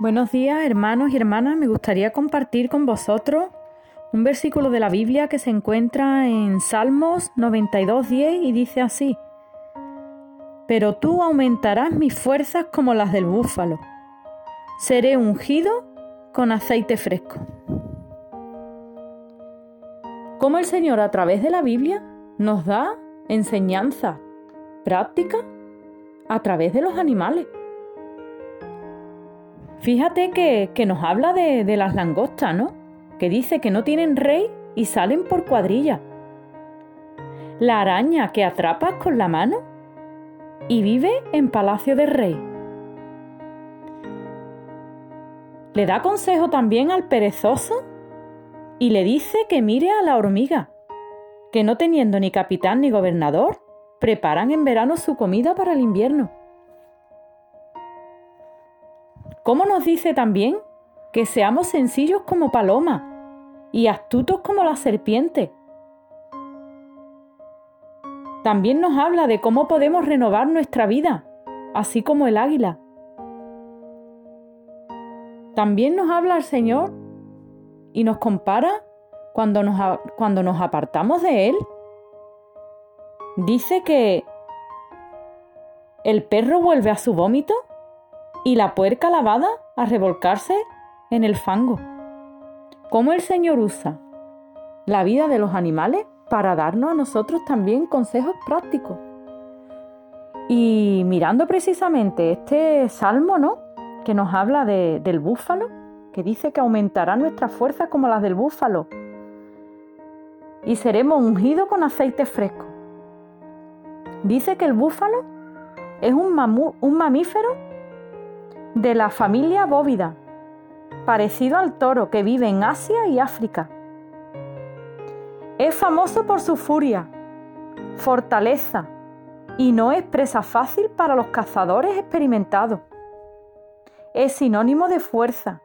Buenos días, hermanos y hermanas. Me gustaría compartir con vosotros un versículo de la Biblia que se encuentra en Salmos 92.10 y dice así, Pero tú aumentarás mis fuerzas como las del búfalo. Seré ungido con aceite fresco. Como el Señor a través de la Biblia nos da enseñanza práctica a través de los animales. Fíjate que, nos habla de, de las langostas, ¿no? Que dice que no tienen rey y salen por cuadrilla. La araña que atrapas con la mano y vive en palacio del rey. Le da consejo también al perezoso y le dice que mire a la hormiga, que no teniendo ni capitán ni gobernador, preparan en verano su comida para el invierno. ¿Cómo nos dice también que seamos sencillos como paloma y astutos como la serpiente? También nos habla de cómo podemos renovar nuestra vida, así como el águila. También nos habla el Señor y nos compara cuando nos, cuando nos apartamos de Él. Dice que el perro vuelve a su vómito y la puerca lavada a revolcarse en el fango. ¿Cómo el Señor usa la vida de los animales para darnos a nosotros también consejos prácticos? Y mirando precisamente este salmo, ¿no? Que nos habla del búfalo, que dice que aumentará nuestra fuerza como las del búfalo y seremos ungidos con aceite fresco. Dice que el búfalo es un mamífero de la familia bóvida, parecido al toro que vive en Asia y África. Es famoso por su furia, fortaleza y no es presa fácil para los cazadores experimentados. Es sinónimo de fuerza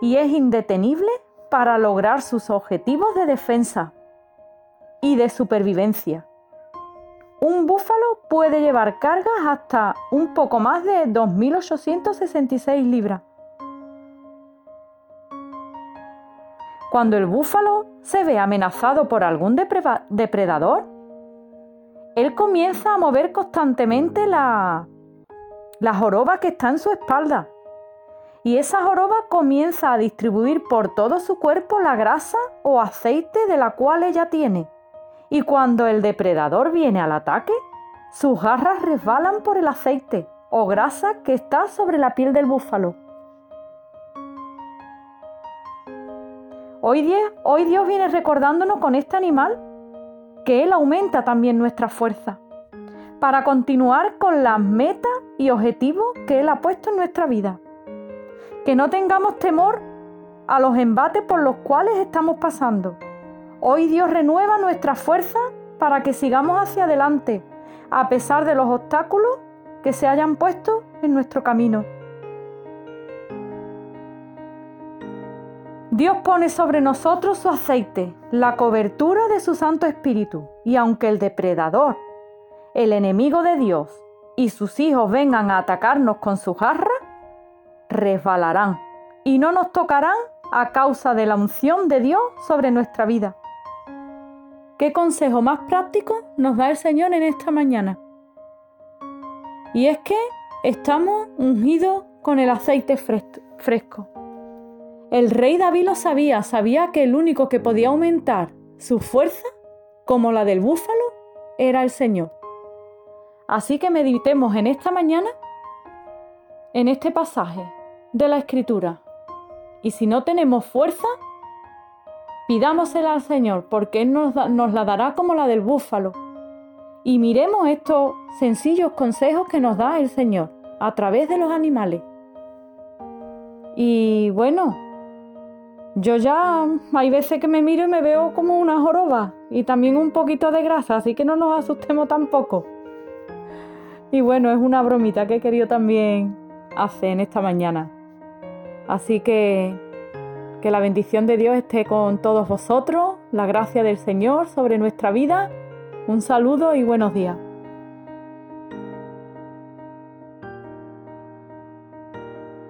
y es indetenible para lograr sus objetivos de defensa y de supervivencia. Un búfalo puede llevar cargas hasta un poco más de 2.866 libras. Cuando el búfalo se ve amenazado por algún depredador, él comienza a mover constantemente la, la joroba que está en su espalda. Y esa joroba comienza a distribuir por todo su cuerpo la grasa o aceite de la cual ella tiene y cuando el depredador viene al ataque, sus garras resbalan por el aceite o grasa que está sobre la piel del búfalo. Hoy, hoy Dios viene recordándonos con este animal que Él aumenta también nuestra fuerza para continuar con las metas y objetivos que Él ha puesto en nuestra vida. Que no tengamos temor a los embates por los cuales estamos pasando Hoy Dios renueva nuestra fuerza para que sigamos hacia adelante, a pesar de los obstáculos que se hayan puesto en nuestro camino. Dios pone sobre nosotros su aceite, la cobertura de su Santo Espíritu, y aunque el depredador, el enemigo de Dios y sus hijos vengan a atacarnos con sus garras, resbalarán y no nos tocarán a causa de la unción de Dios sobre nuestra vida. ¿Qué consejo más práctico nos da el Señor en esta mañana? Y es que estamos ungidos con el aceite fresco. El rey David lo sabía, sabía que el único que podía aumentar su fuerza, como la del búfalo, era el Señor. Así que meditemos en esta mañana, en este pasaje de la Escritura. Y si no tenemos fuerza, Pidámosela al Señor, porque Él nos, la dará como la del búfalo. Y miremos estos sencillos consejos que nos da el Señor a través de los animales. Y bueno, yo ya hay veces que me miro y me veo como una joroba y también un poquito de grasa, así que no nos asustemos tampoco. Y bueno, es una bromita que he querido también hacer en esta mañana. Así que que la bendición de Dios esté con todos vosotros, la gracia del Señor sobre nuestra vida. Un saludo y buenos días.